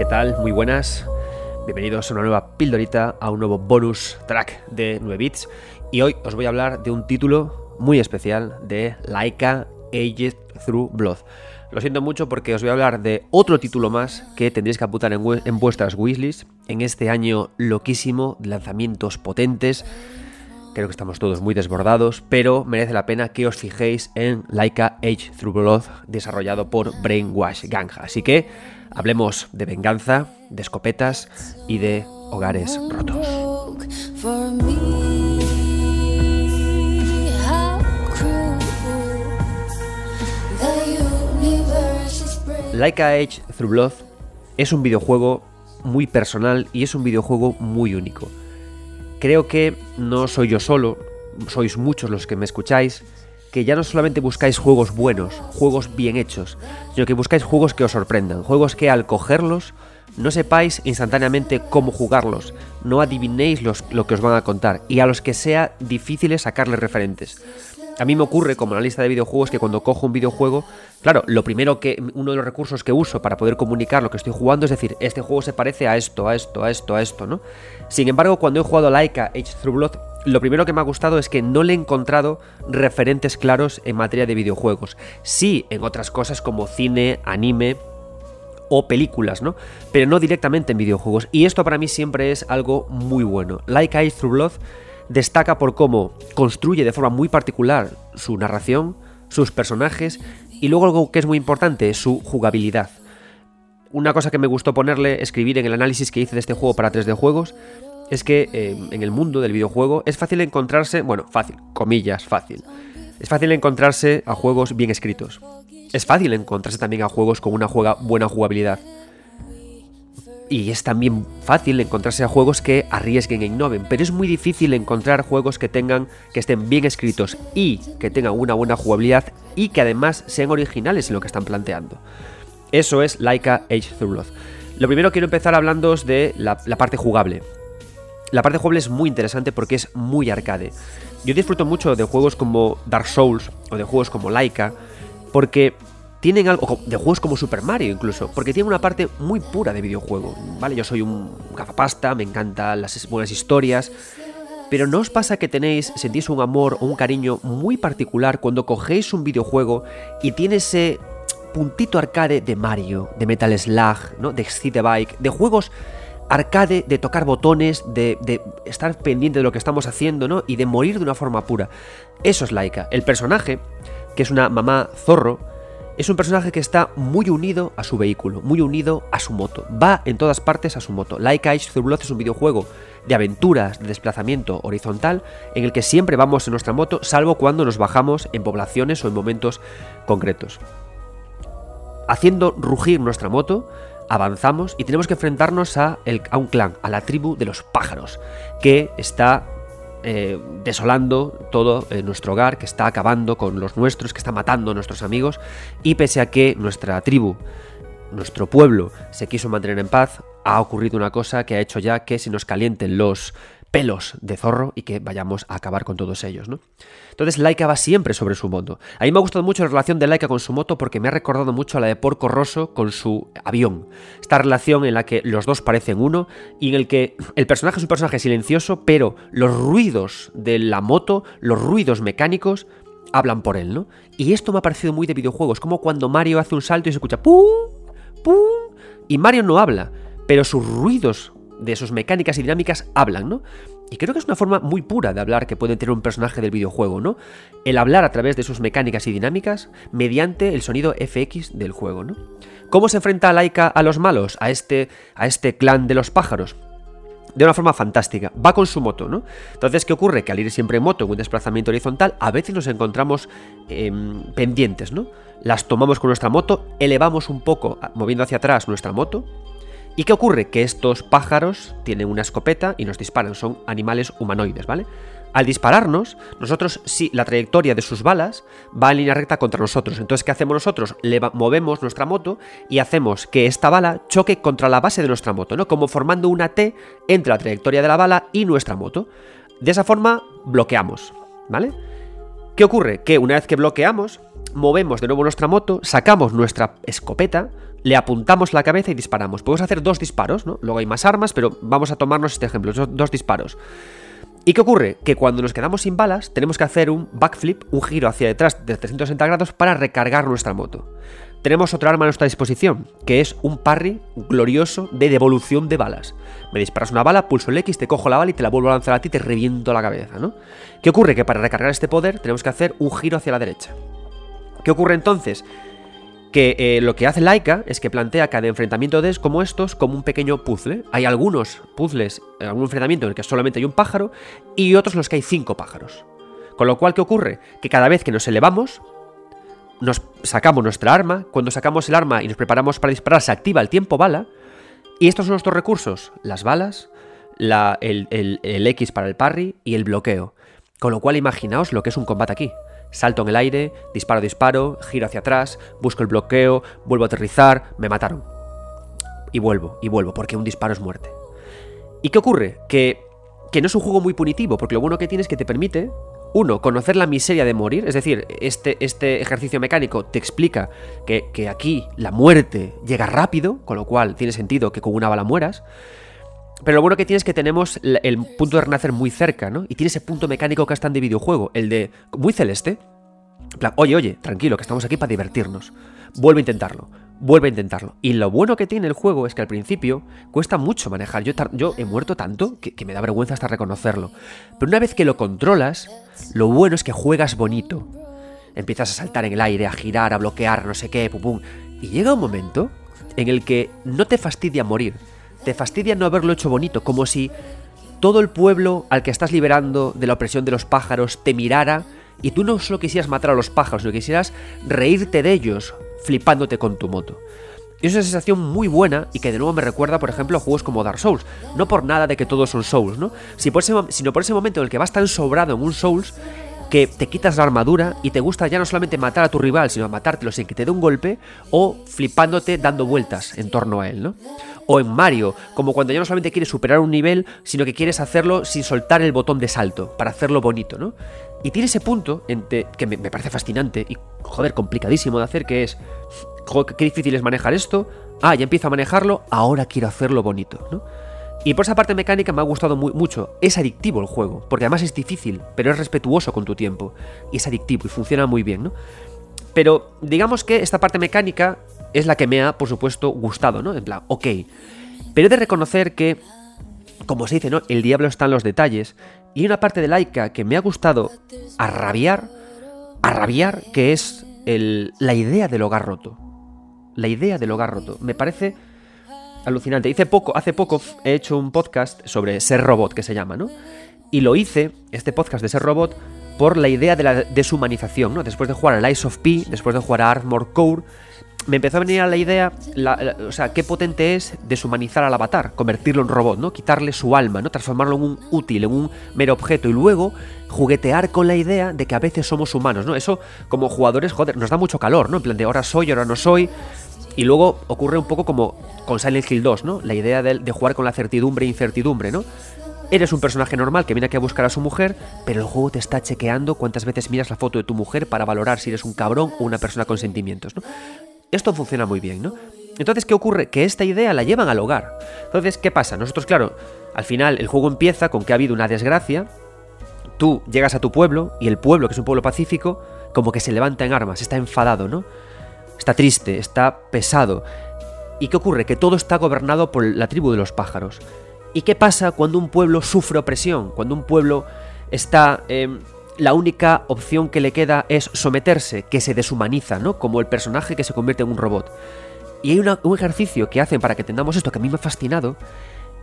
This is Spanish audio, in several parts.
¿Qué tal? Muy buenas. Bienvenidos a una nueva pildorita, a un nuevo bonus track de 9 bits. Y hoy os voy a hablar de un título muy especial de Laika Aged Through Blood. Lo siento mucho porque os voy a hablar de otro título más que tendréis que apuntar en, en vuestras wishlists en este año loquísimo de lanzamientos potentes. Creo que estamos todos muy desbordados, pero merece la pena que os fijéis en Laika Age Through Blood, desarrollado por Brainwash Ganja. Así que hablemos de venganza, de escopetas y de hogares rotos. Laika Age Through Blood es un videojuego muy personal y es un videojuego muy único. Creo que no soy yo solo, sois muchos los que me escucháis, que ya no solamente buscáis juegos buenos, juegos bien hechos, sino que buscáis juegos que os sorprendan, juegos que al cogerlos no sepáis instantáneamente cómo jugarlos, no adivinéis lo que os van a contar y a los que sea difícil sacarles referentes. A mí me ocurre como analista de videojuegos que cuando cojo un videojuego, claro, lo primero que uno de los recursos que uso para poder comunicar lo que estoy jugando es decir, este juego se parece a esto, a esto, a esto, a esto, ¿no? Sin embargo, cuando he jugado Laika Age Through Blood, lo primero que me ha gustado es que no le he encontrado referentes claros en materia de videojuegos. Sí, en otras cosas como cine, anime, o películas, ¿no? Pero no directamente en videojuegos. Y esto para mí siempre es algo muy bueno. Like Age Through Blood destaca por cómo construye de forma muy particular su narración, sus personajes y luego algo que es muy importante, su jugabilidad. Una cosa que me gustó ponerle, escribir en el análisis que hice de este juego para 3D Juegos, es que eh, en el mundo del videojuego es fácil encontrarse, bueno, fácil, comillas, fácil. Es fácil encontrarse a juegos bien escritos. Es fácil encontrarse también a juegos con una buena jugabilidad. Y es también fácil encontrarse a juegos que arriesguen e innoven, pero es muy difícil encontrar juegos que tengan que estén bien escritos y que tengan una buena jugabilidad y que además sean originales en lo que están planteando. Eso es Laika Age Blood. Lo primero quiero empezar hablando de la, la parte jugable. La parte jugable es muy interesante porque es muy arcade. Yo disfruto mucho de juegos como Dark Souls o de juegos como Laika porque tienen algo, de juegos como Super Mario incluso, porque tienen una parte muy pura de videojuego, ¿vale? Yo soy un gafapasta, me encantan las buenas historias, pero ¿no os pasa que tenéis, sentís un amor o un cariño muy particular cuando cogéis un videojuego y tiene ese puntito arcade de Mario, de Metal Slug, ¿no? de Excite Bike, de juegos arcade, de tocar botones, de, de, estar pendiente de lo que estamos haciendo, ¿no? Y de morir de una forma pura. Eso es Laika. El personaje, que es una mamá zorro, es un personaje que está muy unido a su vehículo, muy unido a su moto. Va en todas partes a su moto. Like Ice Through Blood es un videojuego de aventuras, de desplazamiento horizontal, en el que siempre vamos en nuestra moto, salvo cuando nos bajamos en poblaciones o en momentos concretos. Haciendo rugir nuestra moto, avanzamos y tenemos que enfrentarnos a, a un clan, a la tribu de los pájaros, que está eh, desolando todo eh, nuestro hogar, que está acabando con los nuestros, que está matando a nuestros amigos, y pese a que nuestra tribu, nuestro pueblo, se quiso mantener en paz, ha ocurrido una cosa que ha hecho ya que se nos calienten los pelos de zorro y que vayamos a acabar con todos ellos, ¿no? Entonces Laika va siempre sobre su moto. A mí me ha gustado mucho la relación de Laika con su moto porque me ha recordado mucho a la de Porco Rosso con su avión. Esta relación en la que los dos parecen uno y en el que el personaje es un personaje silencioso, pero los ruidos de la moto, los ruidos mecánicos, hablan por él, ¿no? Y esto me ha parecido muy de videojuegos, como cuando Mario hace un salto y se escucha ¡pum! ¡pum! Y Mario no habla, pero sus ruidos de sus mecánicas y dinámicas hablan, ¿no? Y creo que es una forma muy pura de hablar que puede tener un personaje del videojuego, ¿no? El hablar a través de sus mecánicas y dinámicas mediante el sonido FX del juego, ¿no? ¿Cómo se enfrenta Laika a los malos, a este, a este clan de los pájaros? de una forma fantástica. Va con su moto, ¿no? Entonces, ¿qué ocurre? Que al ir siempre en moto en un desplazamiento horizontal, a veces nos encontramos em, pendientes, ¿no? Las tomamos con nuestra moto, elevamos un poco, moviendo hacia atrás nuestra moto, ¿Y qué ocurre? Que estos pájaros tienen una escopeta y nos disparan, son animales humanoides, ¿vale? Al dispararnos, nosotros, sí, la trayectoria de sus balas va en línea recta contra nosotros. Entonces, ¿qué hacemos nosotros? Le movemos nuestra moto y hacemos que esta bala choque contra la base de nuestra moto, ¿no? Como formando una T entre la trayectoria de la bala y nuestra moto. De esa forma, bloqueamos, ¿vale? ¿Qué ocurre? Que una vez que bloqueamos, movemos de nuevo nuestra moto, sacamos nuestra escopeta, le apuntamos la cabeza y disparamos. Podemos hacer dos disparos, ¿no? Luego hay más armas, pero vamos a tomarnos este ejemplo, dos disparos. ¿Y qué ocurre? Que cuando nos quedamos sin balas, tenemos que hacer un backflip, un giro hacia detrás de 360 grados para recargar nuestra moto. Tenemos otra arma a nuestra disposición, que es un parry glorioso de devolución de balas. Me disparas una bala, pulso el X, te cojo la bala y te la vuelvo a lanzar a ti y te reviento la cabeza, ¿no? ¿Qué ocurre? Que para recargar este poder tenemos que hacer un giro hacia la derecha. ¿Qué ocurre entonces? Que eh, lo que hace Laika es que plantea cada enfrentamiento de como estos como un pequeño puzzle. Hay algunos puzzles, eh, algún enfrentamiento en el que solamente hay un pájaro y otros en los que hay cinco pájaros. Con lo cual, ¿qué ocurre? Que cada vez que nos elevamos, nos sacamos nuestra arma, cuando sacamos el arma y nos preparamos para disparar, se activa el tiempo bala, y estos son nuestros recursos, las balas, el, el X para el parry y el bloqueo. Con lo cual, imaginaos lo que es un combate aquí. Salto en el aire, disparo, disparo, giro hacia atrás, busco el bloqueo, vuelvo a aterrizar, me mataron. Y vuelvo, y vuelvo, porque un disparo es muerte. ¿Y qué ocurre? Que, que no es un juego muy punitivo, porque lo bueno que tiene es que te permite, uno, conocer la miseria de morir, es decir, este, este ejercicio mecánico te explica que, que aquí la muerte llega rápido, con lo cual tiene sentido que con una bala mueras. Pero lo bueno que tiene es que tenemos el punto de renacer muy cerca, ¿no? Y tiene ese punto mecánico que es tan de videojuego, el de muy celeste. oye, oye, tranquilo, que estamos aquí para divertirnos. Vuelve a intentarlo, vuelve a intentarlo. Y lo bueno que tiene el juego es que al principio cuesta mucho manejar. Yo, he muerto tanto que me da vergüenza hasta reconocerlo. Pero una vez que lo controlas, lo bueno es que juegas bonito. Empiezas a saltar en el aire, a girar, a bloquear, no sé qué, pum pum. Y llega un momento en el que no te fastidia morir te fastidia no haberlo hecho bonito, como si todo el pueblo al que estás liberando de la opresión de los pájaros te mirara y tú no solo quisieras matar a los pájaros, sino quisieras reírte de ellos flipándote con tu moto. Y es una sensación muy buena y que de nuevo me recuerda, por ejemplo, a juegos como Dark Souls. No por nada de que todos son Souls, ¿no? Sino por ese momento en el que vas tan sobrado en un Souls que te quitas la armadura y te gusta ya no solamente matar a tu rival, sino matártelo sin que te dé un golpe o flipándote dando vueltas en torno a él, ¿no? O en Mario, como cuando ya no solamente quieres superar un nivel, sino que quieres hacerlo sin soltar el botón de salto, para hacerlo bonito, ¿no? Y tiene ese punto que me, parece fascinante y, joder, complicadísimo de hacer, que es, joder, qué difícil es manejar esto, ah, ya empiezo a manejarlo, ahora quiero hacerlo bonito, ¿no? Y por esa parte mecánica me ha gustado mucho. Es adictivo el juego, porque además es difícil, pero es respetuoso con tu tiempo. Y es adictivo y funciona muy bien, ¿no? Pero digamos que esta parte mecánica es la que me ha, por supuesto, gustado, ¿no? En plan, ok. Pero he de reconocer que, como se dice, ¿no? El diablo está en los detalles. Y hay una parte de Laika que me ha gustado a rabiar, a rabiar, que es el, la idea del hogar roto. La idea del hogar roto. Me parece alucinante. Hice poco, hace poco he hecho un podcast sobre ser robot, que se llama, ¿no? Y lo hice, este podcast de ser robot, por la idea de la deshumanización, ¿no? Después de jugar a Lies of P, después de jugar a Armor Core, me empezó a venir a la idea, o sea, qué potente es deshumanizar al avatar, convertirlo en robot, ¿no? Quitarle su alma, ¿no? Transformarlo en un útil, en un mero objeto y luego juguetear con la idea de que a veces somos humanos, ¿no? Eso como jugadores, joder, nos da mucho calor, ¿no? En plan de ahora soy, ahora no soy. Y luego ocurre un poco como con Silent Hill 2, ¿no? La idea de, jugar con la certidumbre e incertidumbre, ¿no? Eres un personaje normal que viene aquí a buscar a su mujer, pero el juego te está chequeando cuántas veces miras la foto de tu mujer para valorar si eres un cabrón o una persona con sentimientos, ¿no? Esto funciona muy bien, ¿no? Entonces, ¿qué ocurre? Que esta idea la llevan al hogar. Entonces, ¿qué pasa? Nosotros, claro, al final el juego empieza con que ha habido una desgracia, tú llegas a tu pueblo y el pueblo, que es un pueblo pacífico, como que se levanta en armas, está enfadado, ¿no? Está triste, está pesado. ¿Y qué ocurre? Que todo está gobernado por la tribu de los pájaros. ¿Y qué pasa cuando un pueblo sufre opresión? Cuando un pueblo está... Em, la única opción que le queda es someterse, que se deshumaniza, ¿no? Como el personaje que se convierte en un robot. Y hay un ejercicio que hacen para que entendamos esto que a mí me ha fascinado,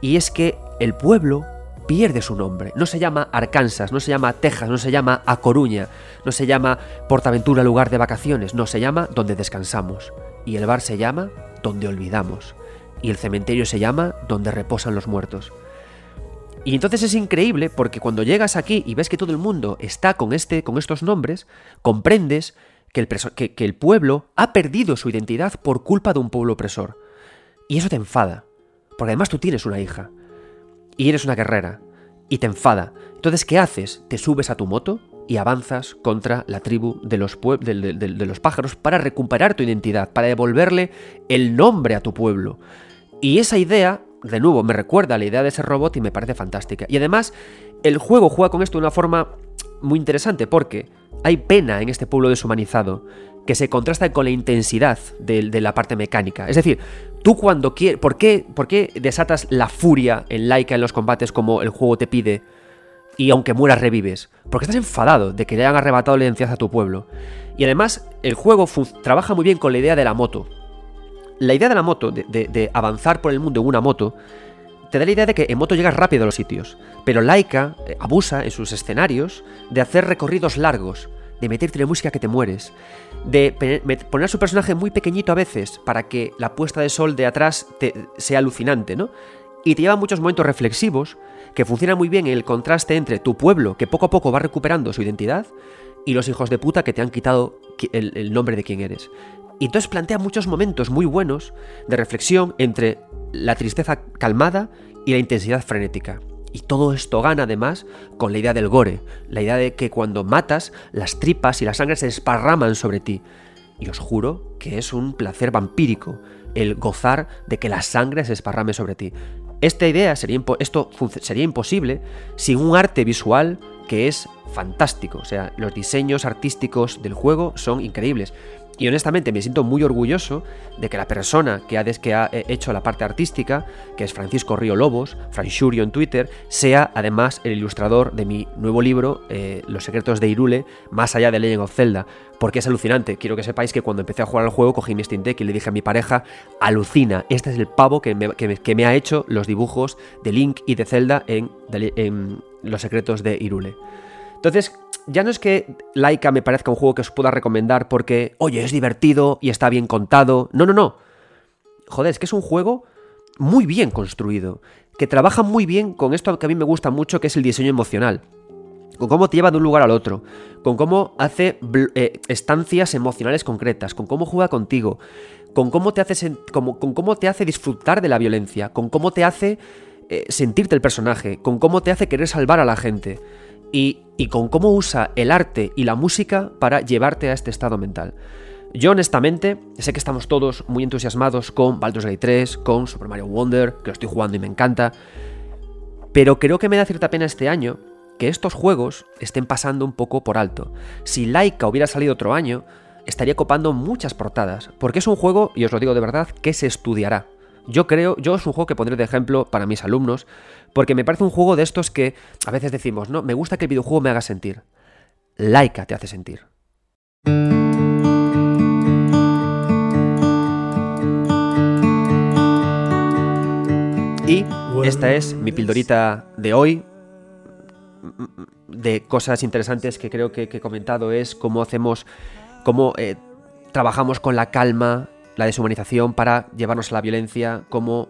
y es que el pueblo pierde su nombre. No se llama Arkansas, no se llama Texas, no se llama A Coruña, no se llama Portaventura lugar de vacaciones, no se llama Donde descansamos. Y el bar se llama Donde olvidamos. Y el cementerio se llama Donde reposan los muertos. Y entonces es increíble porque cuando llegas aquí y ves que todo el mundo está con, este, con estos nombres, comprendes que el, que, que el pueblo ha perdido su identidad por culpa de un pueblo opresor. Y eso te enfada. Porque además tú tienes una hija. Y eres una guerrera. Y te enfada. Entonces, ¿qué haces? Te subes a tu moto, y avanzas contra la tribu de los, de los pájaros para recuperar tu identidad, para devolverle el nombre a tu pueblo. Y esa idea, de nuevo, me recuerda a la idea de ese robot y me parece fantástica. Y además, el juego juega con esto de una forma muy interesante porque hay pena en este pueblo deshumanizado que se contrasta con la intensidad de, la parte mecánica. Es decir, tú cuando quieres... ¿por qué, ¿Por qué desatas la furia en Laika en los combates como el juego te pide y aunque mueras revives? Porque estás enfadado de que le hayan arrebatado la a tu pueblo. Y además, el juego trabaja muy bien con la idea de la moto. La idea de la moto, de avanzar por el mundo en una moto, te da la idea de que en moto llegas rápido a los sitios, pero Laika eh, abusa en sus escenarios de hacer recorridos largos, de meterte la música que te mueres, de poner a su personaje muy pequeñito a veces para que la puesta de sol de atrás te, sea alucinante, ¿no? Y te lleva muchos momentos reflexivos que funcionan muy bien en el contraste entre tu pueblo, que poco a poco va recuperando su identidad, y los hijos de puta que te han quitado el, el nombre de quién eres. Y entonces plantea muchos momentos muy buenos de reflexión entre la tristeza calmada y la intensidad frenética. Y todo esto gana además con la idea del gore, la idea de que cuando matas, las tripas y la sangre se esparraman sobre ti. Y os juro que es un placer vampírico el gozar de que la sangre se esparrame sobre ti. Esta idea sería esto sería imposible sin un arte visual que es fantástico. O sea, los diseños artísticos del juego son increíbles. Y honestamente me siento muy orgulloso de que la persona que ha, que ha eh, hecho la parte artística, que es Francisco Río Lobos, Franchurio en Twitter, sea además el ilustrador de mi nuevo libro, eh, Los secretos de Irule, más allá de Legend of Zelda. Porque es alucinante. Quiero que sepáis que cuando empecé a jugar al juego cogí mi Steam Deck y le dije a mi pareja, alucina, este es el pavo que me, ha hecho los dibujos de Link y de Zelda en, en Los secretos de Irule. Entonces, ya no es que Laika me parezca un juego que os pueda recomendar porque, oye, es divertido y está bien contado. No, no, no. Joder, es que es un juego muy bien construido, que trabaja muy bien con esto que a mí me gusta mucho, que es el diseño emocional. Con cómo te lleva de un lugar al otro, con cómo hace eh, estancias emocionales concretas, con cómo juega contigo, con cómo te hace, disfrutar de la violencia, con cómo te hace eh, sentirte el personaje, con cómo te hace querer salvar a la gente y, con cómo usa el arte y la música para llevarte a este estado mental. Yo honestamente sé que estamos todos muy entusiasmados con Baldur's Gate 3, con Super Mario Wonder, que lo estoy jugando y me encanta, pero creo que me da cierta pena este año que estos juegos estén pasando un poco por alto. Si Laika hubiera salido otro año, estaría copando muchas portadas, porque es un juego, y os lo digo de verdad, que se estudiará. Yo creo, yo es un juego que pondré de ejemplo para mis alumnos, porque me parece un juego de estos que a veces decimos, no, me gusta que el videojuego me haga sentir. Laika te hace sentir. Y esta es mi pildorita de hoy. De cosas interesantes que creo que, he comentado es cómo hacemos, cómo eh, trabajamos con la calma, la deshumanización para llevarnos a la violencia, cómo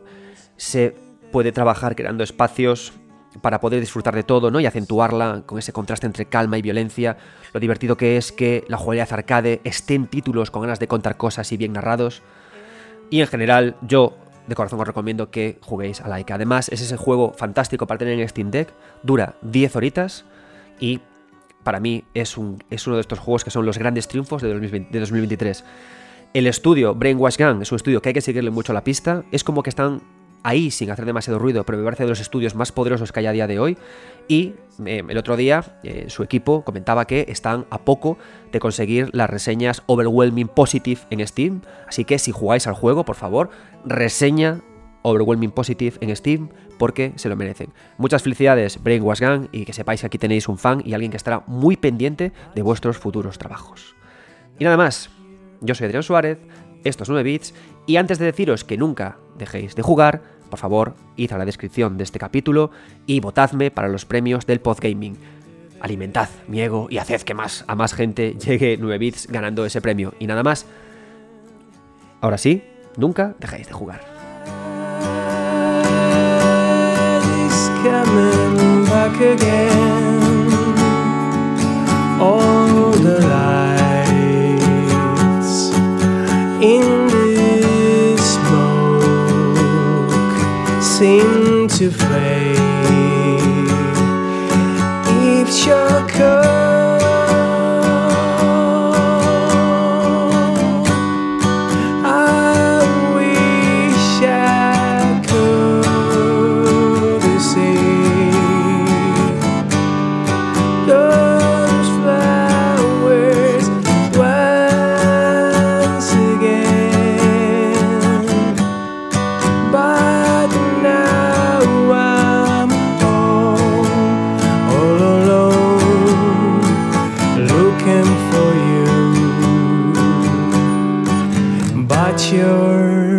se puede trabajar creando espacios para poder disfrutar de todo, ¿no? Y acentuarla con ese contraste entre calma y violencia. Lo divertido que es que la jugabilidad arcade esté en títulos con ganas de contar cosas y bien narrados. Y en general, yo de corazón os recomiendo que juguéis a Laika. Además, es ese juego fantástico para tener en Steam Deck. Dura 10 horitas y para mí es, un, es uno de estos juegos que son los grandes triunfos de, 2023. El estudio Brainwash Gang es un estudio que hay que seguirle mucho la pista. Es como que están ahí sin hacer demasiado ruido, pero me parece de los estudios más poderosos que hay a día de hoy. Y eh, el otro día eh, su equipo comentaba que están a poco de conseguir las reseñas Overwhelming Positive en Steam. Así que si jugáis al juego, por favor, reseña Overwhelming Positive en Steam porque se lo merecen. Muchas felicidades, Brainwash Gang, y que sepáis que aquí tenéis un fan y alguien que estará muy pendiente de vuestros futuros trabajos. Y nada más, yo soy Adrián Suárez, estos 9 bits, y antes de deciros que nunca dejéis de jugar, por favor, id a la descripción de este capítulo y votadme para los premios del Podgaming. Alimentad mi ego y haced que más a más gente llegue 9 bits ganando ese premio. Y nada más. Ahora sí, nunca dejéis de jugar. To fade. If you're heart.